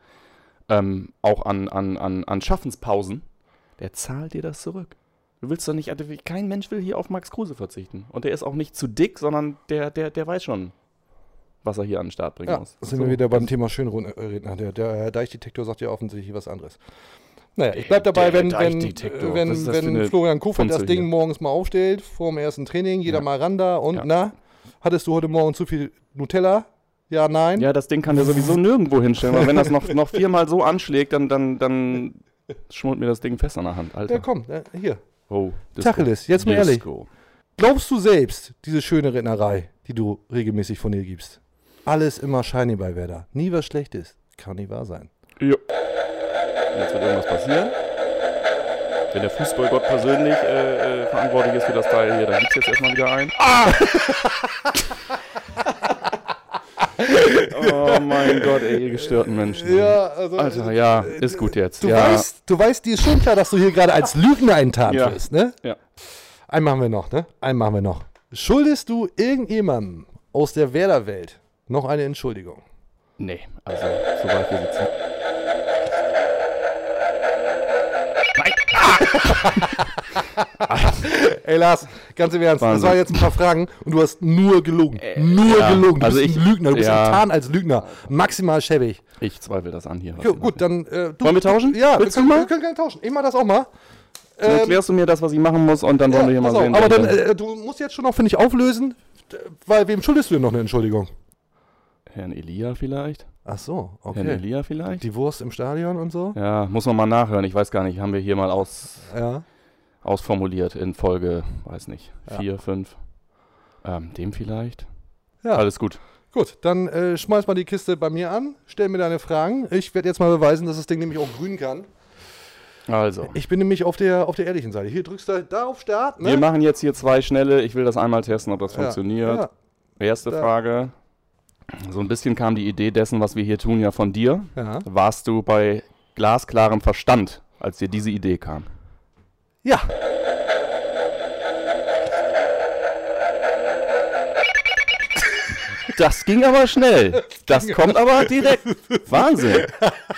ähm, auch an, an, an, an Schaffenspausen, der zahlt dir das zurück. Du willst doch nicht, also kein Mensch will hier auf Max Kruse verzichten. Und der ist auch nicht zu dick, sondern der, der, der weiß schon, was er hier an den Start bringen Ja, muss. sind So. wir wieder beim Thema Schönredner. Der, der Deichdetektor sagt ja offensichtlich was anderes. Naja, ich bleib dabei, wenn, wenn, wenn, wenn Florian Kofeld das Ding hier? morgens mal aufstellt, vor dem ersten Training, jeder Ja. mal ran da und Ja. na, hattest du heute Morgen zu viel Nutella? Ja, nein? Ja, das Ding kann der sowieso nirgendwo hinstellen, weil wenn das noch, noch viermal so anschlägt, dann, dann, dann schmort mir das Ding fest an der Hand, Alter. Ja, komm, äh, hier. Oh, Disco. Tacheles, jetzt mal ehrlich. Disco. Glaubst du selbst, diese schöne Rednerei, die du regelmäßig von dir gibst? Alles immer shiny bei Werder. Nie was Schlechtes. Kann nicht wahr sein. Ja. Jetzt wird irgendwas passieren. Wenn der Fußballgott persönlich äh, äh, verantwortlich ist für das Teil hier, dann gibt's jetzt erstmal wieder ein. Ah! *laughs* oh mein Gott, ey, ihr gestörten Menschen. Ja, also- Alter, ja, ist gut jetzt. Du, ja. weißt, du weißt, dir ist schon klar, dass du hier gerade als Lügner enttarnt Ja. wirst, ne? Ja. Einen machen wir noch, ne? Einen machen wir noch. Schuldest du irgendjemandem aus der Werder-Welt noch eine Entschuldigung? Nee, also, so weit wir sitzen. *laughs* Ey Lars, ganz im Ernst, das Wahnsinn. waren jetzt ein paar Fragen und du hast nur gelogen. nur ja, gelogen. Du also bist ich- ein Lügner, du bist ja. enttarnt als Lügner. Maximal schäbig. Ich zweifle das an hier. Jo, gut, dann. Äh, du, Wollen wir tauschen? Ja, wir Willst du können, mal? wir können gerne tauschen. Ich mach das auch mal. Dann Ähm, erklärst du mir das, was ich machen muss, und dann wollen wir hier mal auf, sehen. aber dann, äh, du musst jetzt schon noch, finde ich, auflösen, weil wem schuldest du denn noch eine Entschuldigung? Herrn Elia vielleicht? Ach so, okay. Herrn Elia vielleicht? Die Wurst im Stadion und so? Ja, muss man mal nachhören. Ich weiß gar nicht, haben wir hier mal aus, Ja. ausformuliert in Folge, weiß nicht, Ja. vier, fünf. Ähm, dem vielleicht? Ja. Alles gut. Gut, dann äh, schmeiß mal die Kiste bei mir an, stell mir deine Fragen. Ich werde jetzt mal beweisen, dass das Ding nämlich auch grün kann. Also, Ich bin nämlich auf der, auf der ehrlichen Seite. Hier drückst du da auf Start, ne? wir machen jetzt hier zwei schnelle. Ich will das einmal testen, ob das Ja, funktioniert. ja. Erste Da. Frage. So ein bisschen kam die Idee dessen, was wir hier tun, ja von dir. Ja. Warst du bei glasklarem Verstand, als dir diese Idee kam? Ja. Das ging aber schnell. Das *laughs* kommt aber direkt. Wahnsinn.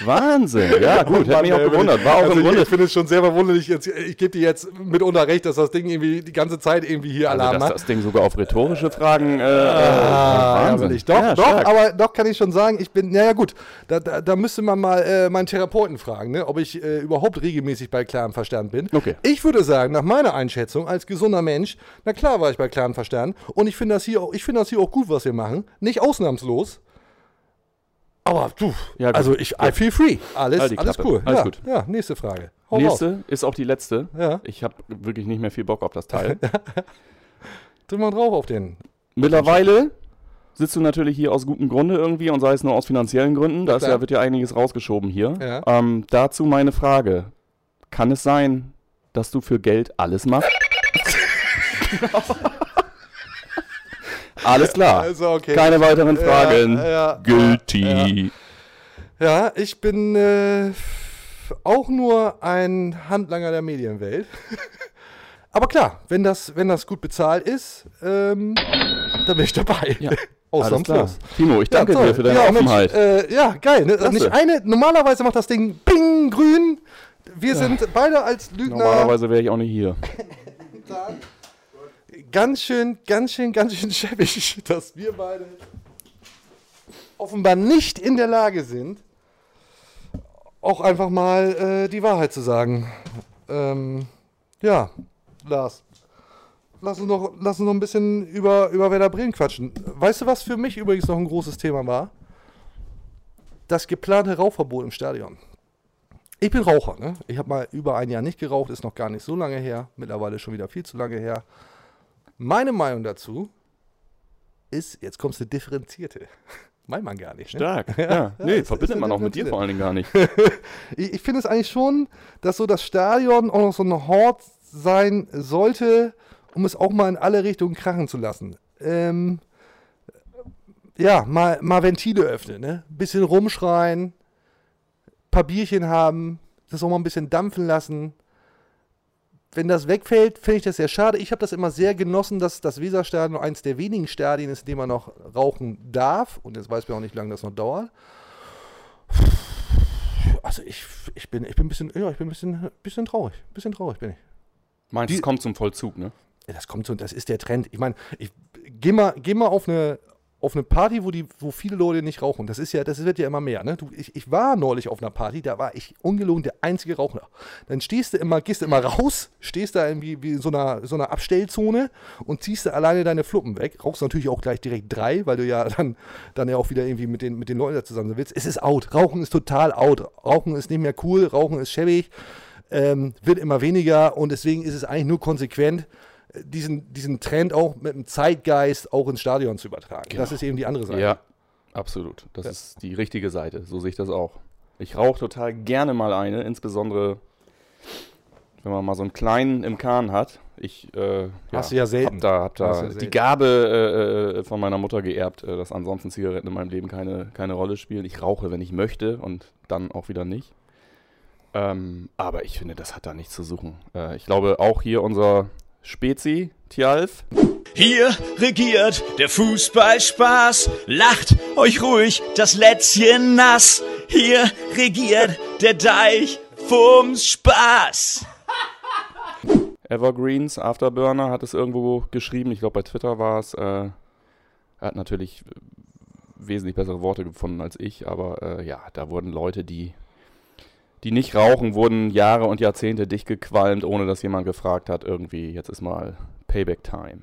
Wahnsinn. Ja, gut, hätte mich auch gewundert. War auch also im ich, Grunde. ich finde es schon sehr verwunderlich. Jetzt, ich gebe dir jetzt mitunter recht, dass das Ding irgendwie die ganze Zeit irgendwie hier Also, Alarm dass macht. das Ding sogar auf rhetorische Fragen. Äh, Ah, äh, Wahnsinn. ich. Doch, Ja, doch, stark. aber doch kann ich schon sagen, ich bin, naja gut, da, da, da müsste man mal äh, meinen Therapeuten fragen, ne, ob ich äh, überhaupt regelmäßig bei klarem Verstand bin. Okay. Ich würde sagen, nach meiner Einschätzung als gesunder Mensch, na klar war ich bei klarem Verstand und ich finde das, hier auch- ich finde das hier auch gut, was wir machen. Nicht ausnahmslos. Aber du, Ja, also ich, I feel free. Alles, Halt alles cool. Alles ja, gut. ja, nächste Frage. Hau. Nächste ist auch die letzte. Ja. Ich habe wirklich nicht mehr viel Bock auf das Teil. *laughs* Drück mal drauf auf den. Mittlerweile sitzt du natürlich hier aus gutem Grunde irgendwie und sei es nur aus finanziellen Gründen. Da ja, wird ja einiges rausgeschoben hier. Ja. Ähm, dazu meine Frage. Kann es sein, dass du für Geld alles machst? *laughs* *laughs* Alles klar. Also, okay. Keine weiteren Ja, Fragen. ja, Guilty. Ja, ich bin äh, auch nur ein Handlanger der Medienwelt. *laughs* Aber klar, wenn das, wenn das gut bezahlt ist, ähm, dann bin ich dabei. Ja, Ausnahmslos. klar. Timo, ich danke dir für deine ja, Mensch, Offenheit. äh, ja, geil. Ne? Nicht eine, normalerweise macht das Ding Bing grün. Wir sind beide als Lügner Normalerweise wäre ich auch nicht hier. *laughs* ganz schön, ganz schön, ganz schön schäbig, *laughs* dass wir beide offenbar nicht in der Lage sind, auch einfach mal äh, die Wahrheit zu sagen. Ähm, ja, Lars. Lass uns noch, lass uns noch ein bisschen über, über Werder Bremen quatschen. Weißt du, was für mich übrigens noch ein großes Thema war? Das geplante Rauchverbot im Stadion. Ich bin Raucher, ne? Ich habe mal über ein Jahr nicht geraucht, ist noch gar nicht so lange her. Mittlerweile schon wieder viel zu lange her. Meine Meinung dazu ist, jetzt kommst du differenzierte. *laughs* Meint man gar nicht. Ne? Stark. *laughs* Ja, nee, ist- verbindet man auch mit dir vor allen Dingen gar nicht. *laughs* Ich, ich finde es eigentlich schon, dass so das Stadion auch noch so ein Hort sein sollte, um es auch mal in alle Richtungen krachen zu lassen. Ähm, ja, mal, mal Ventile öffnen, ne? Bisschen rumschreien, paar Bierchen haben, das auch mal ein bisschen dampfen lassen. Wenn das wegfällt, finde ich das sehr schade. Ich habe das immer sehr genossen, dass das Weserstadion eines der wenigen Stadien ist, in dem man noch rauchen darf. Und jetzt weiß man auch nicht, wie lange das noch dauert. Also ich, ich bin, ich bin ein bisschen, ja, ich bin ein bisschen, bisschen traurig. Bisschen traurig bin ich. Meinst du, es kommt zum Vollzug, ne? Ja, Das kommt so, das ist der Trend. Ich meine, ich geh mal, geh mal auf eine auf eine Party, wo die, wo viele Leute nicht rauchen. Das ist ja, das wird ja immer mehr. Ne? Du, ich, ich war neulich auf einer Party, da war ich ungelogen der einzige Raucher. Dann stehst du immer, gehst du immer raus, stehst da irgendwie wie in so einer, so einer Abstellzone und ziehst du alleine deine Fluppen weg. Rauchst natürlich auch gleich direkt drei, weil du ja dann, dann ja auch wieder irgendwie mit den, mit den Leuten da zusammen willst. Es ist out. Rauchen ist total out. Rauchen ist nicht mehr cool, Rauchen ist schäbig, ähm, wird immer weniger und deswegen ist es eigentlich nur konsequent, diesen, diesen Trend auch mit dem Zeitgeist auch ins Stadion zu übertragen. Das ist eben die andere Seite. Ja, absolut. Das ist die richtige Seite. So sehe ich das auch. Ich rauche total gerne mal eine, insbesondere wenn man mal so einen kleinen im Kahn hat. Ich äh, Hast du ja selten. hab da, hab da ja die selten. Gabe äh, äh, von meiner Mutter geerbt, äh, dass ansonsten Zigaretten in meinem Leben keine, keine Rolle spielen. Ich rauche, wenn ich möchte und dann auch wieder nicht. Ähm, aber ich finde, das hat da nichts zu suchen. Äh, ich glaube, auch hier unser Spezi, Tialf, Hier regiert der Fußballspaß. Lacht euch ruhig das Lätzchen nass. Hier regiert der Deich vom Spaß. *laughs* Evergreens, Afterburner hat es irgendwo geschrieben. Ich glaube, bei Twitter war es. Äh, er hat natürlich wesentlich bessere Worte gefunden als ich, aber äh, ja, da wurden Leute, die, die nicht rauchen, wurden Jahre und Jahrzehnte dicht gequalmt, ohne dass jemand gefragt hat, irgendwie, jetzt ist mal Payback-Time.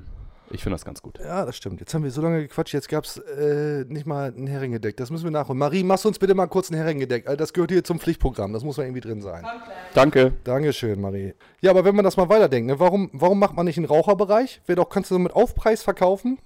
Ich finde das ganz gut. Ja, das stimmt. Jetzt haben wir so lange gequatscht, jetzt gab es äh, nicht mal ein Heringedeck. Das müssen wir nachholen. Marie, machst du uns bitte mal kurz ein Heringedeck. Äh, Das gehört hier zum Pflichtprogramm. Das muss mal irgendwie drin sein. Danke. Dankeschön, Marie. Ja, aber wenn man das mal weiterdenkt, ne, warum, warum macht man nicht einen Raucherbereich? Wäre doch, kannst du mit Aufpreis verkaufen?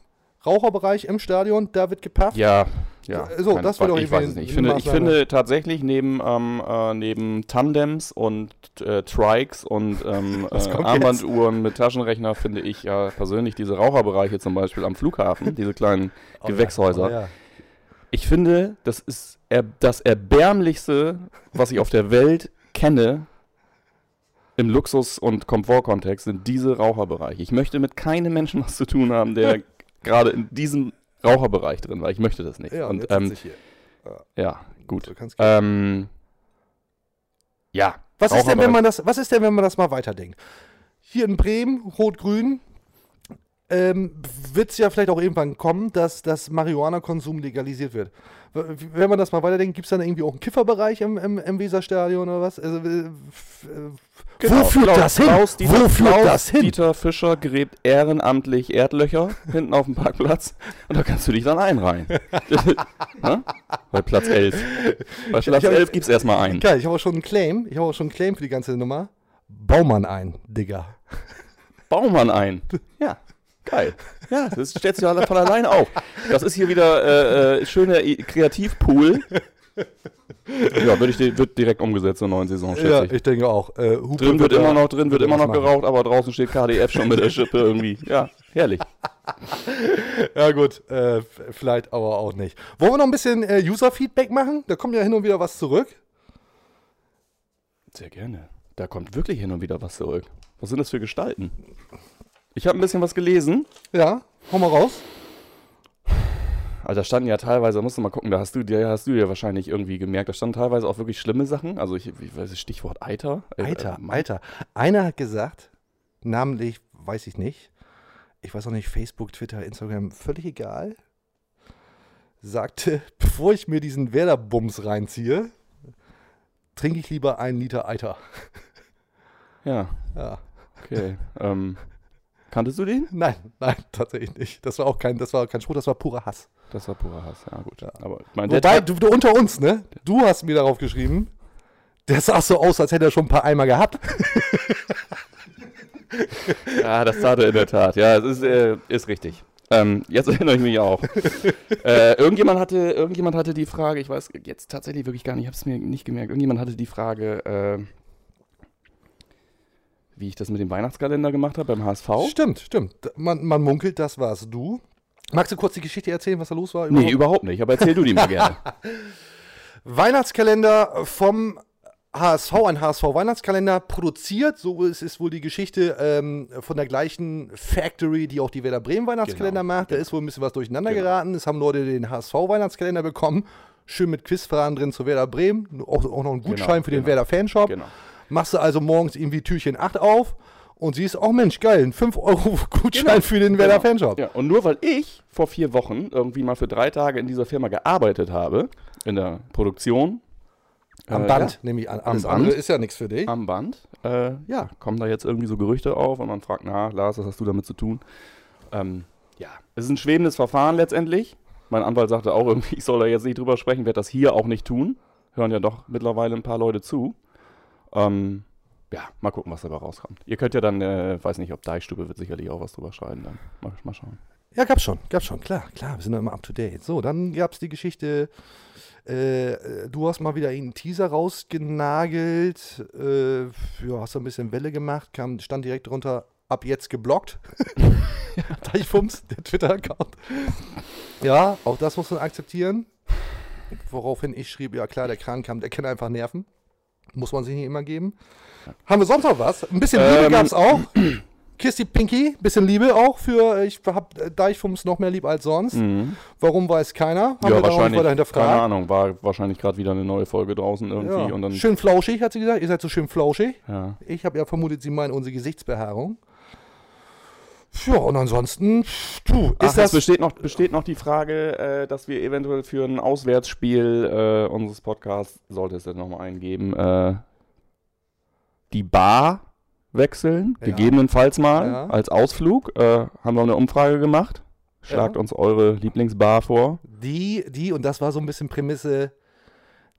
Raucherbereich im Stadion, da wird gepafft. Ja, ja. So, Kein- das wäre doch Ich weiß es nicht. Ich finde, ich finde tatsächlich neben, ähm, äh, neben Tandems und äh, Trikes und ähm, *laughs* äh, Armbanduhren mit Taschenrechner finde ich ja persönlich diese Raucherbereiche zum Beispiel am Flughafen, *laughs* diese kleinen Oh ja, Gewächshäuser. oh ja. Ich finde, das ist er das Erbärmlichste, was ich auf der Welt kenne, im Luxus- und Komfortkontext, sind diese Raucherbereiche. Ich möchte mit keinem Menschen was zu tun haben, der *laughs* gerade in diesem Raucherbereich drin war. Ich möchte das nicht. Ja, und jetzt ähm, hier. ja, gut. Ähm, ja. Was ist, denn, wenn man das, was ist denn, wenn man das mal weiterdenkt? Hier in Bremen, Rot-Grün, ähm, wird es ja vielleicht auch irgendwann kommen, dass das Marihuana-Konsum legalisiert wird. Wenn man das mal weiterdenkt, gibt es dann irgendwie auch einen Kifferbereich im, im, im Weserstadion oder was? Also, äh, Genau, Wo führt Klaus- das hin? Klaus Dieter, Wo führt Klaus das hin? Dieter Fischer gräbt ehrenamtlich Erdlöcher *laughs* hinten auf dem Parkplatz und da kannst du dich dann einreihen. *laughs* ne? Bei Platz 11. Bei Platz Ich hab- 11 gibt es erstmal einen. Geil, ich habe auch schon einen Claim. Ich habe auch schon einen Claim für die ganze Nummer. Baumann ein, Digga. Baumann ein. *laughs* Ja, geil. Ja, das stellt sich ja von alleine auf. Das ist hier wieder äh, äh, schöner Kreativpool. Ja, wird, ich, wird direkt umgesetzt zur neuen Saison, schätze Ja, ich. ich denke auch. Äh, Drin wird immer noch, drin wird immer noch geraucht, aber draußen steht KDF schon mit der Schippe irgendwie. Ja, herrlich. *laughs* Ja, gut, äh, vielleicht aber auch nicht. Wollen wir noch ein bisschen äh, User-Feedback machen? Da kommt ja hin und wieder was zurück. Sehr gerne. Da kommt wirklich hin und wieder was zurück. Was sind das für Gestalten? Ich habe ein bisschen was gelesen. Ja, hau mal raus. Also da standen ja teilweise, musst du mal gucken, da hast du dir hast du ja wahrscheinlich irgendwie gemerkt, da standen teilweise auch wirklich schlimme Sachen. Also ich, ich weiß das Stichwort Eiter. Äh, Alter, äh, Alter. Einer hat gesagt, namentlich weiß ich nicht, ich weiß auch nicht, Facebook, Twitter, Instagram, völlig egal, sagte, *laughs* bevor ich mir diesen Werder-Bums reinziehe, trinke ich lieber einen Liter Eiter. Ja. Ja. Okay. ähm, kanntest du den? Nein, nein, tatsächlich nicht. Das war auch kein, das war kein Spruch, das war purer Hass. Das war purer Hass, ja gut. Aber ich meine, der Wobei, du, du unter uns, ne? Du hast mir darauf geschrieben, der sah so aus, als hätte er schon ein paar Eimer gehabt. *laughs* Ja, das tat er in der Tat. Ja, es ist, äh, ist richtig. Ähm, jetzt *laughs* erinnere ich mich auch. äh, irgendjemand, hatte, irgendjemand hatte die Frage, ich weiß jetzt tatsächlich wirklich gar nicht, ich habe es mir nicht gemerkt, irgendjemand hatte die Frage, äh, wie ich das mit dem Weihnachtskalender gemacht habe beim HSV. Stimmt, stimmt. Man, man munkelt, das warst du. Magst du kurz die Geschichte erzählen, was da los war? Nee, überhaupt nicht, aber erzähl du die mal gerne. *laughs* Weihnachtskalender vom HSV, ein HSV-Weihnachtskalender produziert, so ist, ist wohl die Geschichte ähm, von der gleichen Factory, die auch die Werder Bremen Weihnachtskalender Genau, macht. Da ist wohl ein bisschen was durcheinander geraten. Es haben Leute den HSV-Weihnachtskalender bekommen. schön mit Quizfragen drin zu Werder Bremen, auch, auch noch einen Gutschein Genau, für den genau. Werder Fanshop. Genau. Machst du also morgens irgendwie Türchen 8 auf und siehst, oh Mensch, geil, ein 5 Euro *laughs* Gutschein für den Werder Fanshop. Ja, und nur weil ich vor vier Wochen irgendwie mal für drei Tage in dieser Firma gearbeitet habe, in der Produktion. Am äh, Band, ja, nehme ich an. am Alles Band. ist ja nichts für dich. Am Band. Äh, ja, kommen da jetzt irgendwie so Gerüchte auf und man fragt, na, Lars, was hast du damit zu tun? Ähm, ja, es ist ein schwebendes Verfahren letztendlich. Mein Anwalt sagte auch irgendwie, ich soll da jetzt nicht drüber sprechen, werde das hier auch nicht tun. Hören ja doch mittlerweile ein paar Leute zu. Ähm, ja, mal gucken, was dabei rauskommt. Ihr könnt ja dann, äh, weiß nicht, ob Deichstube wird sicherlich auch was drüber schreiben dann. Mal, mal schauen. Ja, gab's schon, gab's schon, klar, klar, wir sind doch immer up to date. So, dann gab's die Geschichte, äh, du hast mal wieder einen Teaser rausgenagelt, äh, ja, hast so ein bisschen Welle gemacht, kam, stand direkt drunter, ab jetzt geblockt. *laughs* Deichfums, der Twitter-Account. Ja, auch das muss man akzeptieren. Woraufhin ich schrieb, ja klar, der Krankam, der kann einfach nerven. Muss man sich nicht immer geben. Haben wir sonst noch was? Ein bisschen Liebe Ähm, gab's auch. *clears throat* Kirsty Pinky, bisschen Liebe auch für, ich hab Deichfums noch mehr lieb als sonst. Mhm. Warum weiß keiner? Haben wir da auch nicht wahrscheinlich, keine Ahnung, war wahrscheinlich gerade wieder eine neue Folge draußen irgendwie Ja. und dann schön flauschig, hat sie gesagt. Ihr seid so schön flauschig. Ja. Ich habe ja vermutet, sie meinen unsere Gesichtsbehaarung. Ja, und ansonsten, du, Ach, ist es das. besteht noch, besteht noch die Frage, äh, dass wir eventuell für ein Auswärtsspiel äh, unseres Podcasts, sollte es jetzt nochmal eingeben, äh, die Bar wechseln, Ja. gegebenenfalls mal Ja. als Ausflug. Äh, haben wir eine Umfrage gemacht. Schlagt Ja. uns eure Lieblingsbar vor. Die, die, und das war so ein bisschen Prämisse,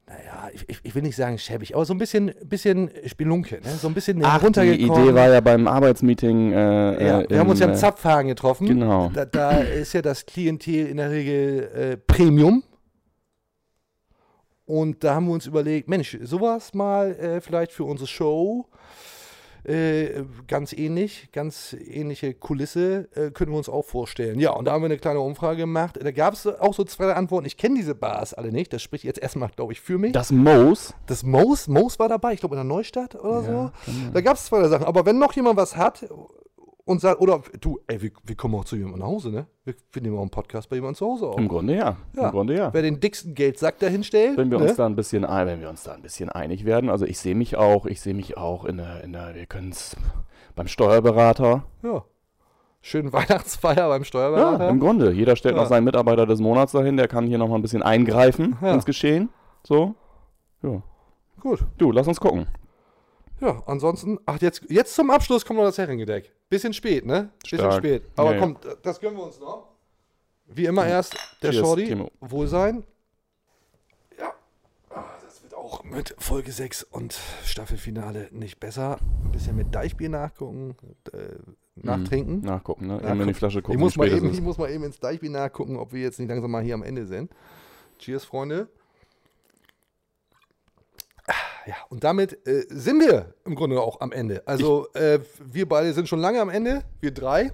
naja, ich, ich, will nicht sagen schäbig, aber so ein bisschen, bisschen Spelunke, ne? so ein bisschen Ach, die runtergekommen. Idee war ja beim Arbeitsmeeting. Äh, Ja, äh, wir haben uns ja im, im äh, Zapfhagen getroffen. Genau. Da, da ist ja das Klientel in der Regel äh, Premium. Und da haben wir uns überlegt, Mensch, sowas mal äh, vielleicht für unsere Show. Äh, ganz ähnlich, ganz ähnliche Kulisse äh, können wir uns auch vorstellen. Ja, und da haben wir eine kleine Umfrage gemacht. Da gab es auch so zwei Antworten. Ich kenne diese Bars alle nicht. Das spricht jetzt erstmal, glaube ich, für mich. Das Moos. Das Moos, Moos war dabei, ich glaube in der Neustadt oder so. genau. Da gab es zwei Sachen. Aber wenn noch jemand was hat und sagt, oder du, ey, wir, wir kommen auch zu jemandem nach Hause, ne? Wir, wir nehmen auch einen Podcast bei jemandem zu Hause auf. Im Grunde ja. Im Grunde ja. Wer den dicksten Geldsack dahin stellt, Wenn wir ne? uns da ein bisschen, ein- wenn wir uns da ein bisschen einig werden, also ich sehe mich auch, ich sehe mich auch in der, in der, wir können es beim Steuerberater. Ja. Schönen Weihnachtsfeier beim Steuerberater. Ja, im Grunde. Jeder stellt Ja. noch seinen Mitarbeiter des Monats dahin, der kann hier noch mal ein bisschen eingreifen Ja. ins Geschehen. So. Ja. Gut. Du, lass uns gucken. Ja, ansonsten, ach, jetzt, jetzt zum Abschluss kommt noch das Herrengedeck. Bisschen spät, ne? Bisschen Stark. spät. Aber Ja, ja. komm, das gönnen wir uns noch. Wie immer erst der Cheers, Shorty. Timo. Wohlsein. Ja, ah, das wird auch mit Folge 6 und Staffelfinale nicht besser. Ein bisschen mit Deichbier nachgucken, äh, nachtrinken. Mhm. Nachgucken, ne? Eben Nachgucken. in die Flasche gucken, Ich muss, mal eben, ich muss mal eben ins Deichbier nachgucken, ob wir jetzt nicht langsam mal hier am Ende sind. Cheers, Freunde. Ja, und damit äh, sind wir im Grunde auch am Ende. Also äh, wir beide sind schon lange am Ende, wir drei.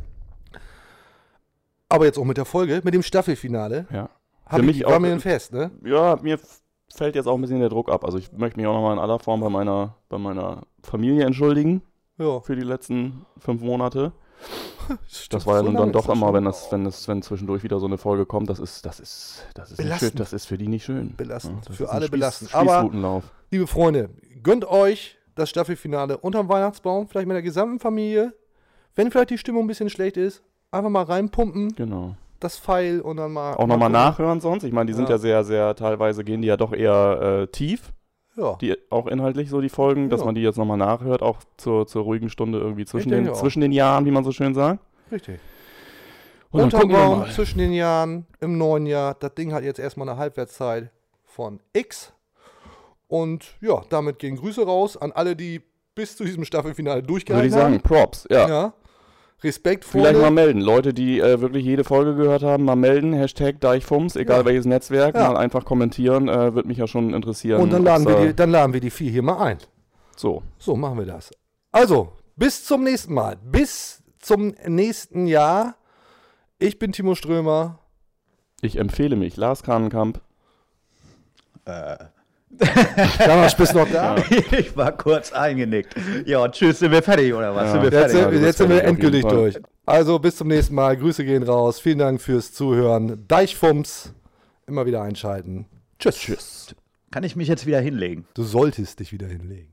Aber jetzt auch mit der Folge, mit dem Staffelfinale. Ja. Hab Für ich, mich war auch- mir ein Fest, ne? Ja, mir fällt jetzt auch ein bisschen der Druck ab. Also ich möchte mich auch nochmal in aller Form bei meiner, bei meiner Familie entschuldigen. Ja. Für die letzten fünf Monate. Das war ja so nun dann doch immer, wenn das, wenn das, wenn zwischendurch wieder so eine Folge kommt, das ist, das ist, das ist nicht schön. Belastend. Das ist für die nicht schön. Belastend. Ja, Für alle Spieß- belastend. Aber, liebe Freunde, gönnt euch das Staffelfinale unterm Weihnachtsbaum, vielleicht mit der gesamten Familie. Wenn vielleicht die Stimmung ein bisschen schlecht ist, einfach mal reinpumpen. Genau. Das Pfeil und dann mal. Auch nochmal nachhören sonst. Ich meine, die sind Ja. ja sehr, sehr, teilweise gehen die ja doch eher äh, tief. Ja. Die auch inhaltlich so die Folgen, dass Ja. man die jetzt nochmal nachhört, auch zur, zur ruhigen Stunde irgendwie zwischen den, auch. zwischen den Jahren, wie man so schön sagt. Richtig. Und dann Unterm gucken wir Baum, mal. zwischen den Jahren, im neuen Jahr. Das Ding hat jetzt erstmal eine Halbwertszeit von X. Und ja, damit gehen Grüße raus an alle, die bis zu diesem Staffelfinale Würde durchgehalten ich sagen, haben. Props, ja. ja. Respekt, Vielleicht Freunde. mal melden. Leute, die äh, wirklich jede Folge gehört haben, mal melden. Hashtag Deichfums, egal Ja. welches Netzwerk, Ja. mal einfach kommentieren. Äh, Würde mich ja schon interessieren. Und dann laden, wir äh, die, dann laden wir die vier hier mal ein. So. So machen wir das. Also, bis zum nächsten Mal. Bis zum nächsten Jahr. Ich bin Timo Strömer. Ich empfehle mich. Lars Kranenkamp. Äh. Damals bist du noch da? *laughs* ich war kurz eingenickt. Ja, tschüss, sind wir fertig oder was? Ja. Sind wir Jetzt, fertig? sind- jetzt sind wir endgültig durch. Also bis zum nächsten Mal. Grüße gehen raus. Vielen Dank fürs Zuhören. Deichfums. Immer wieder einschalten. Tschüss. Tschüss. Kann ich mich jetzt wieder hinlegen? Du solltest dich wieder hinlegen.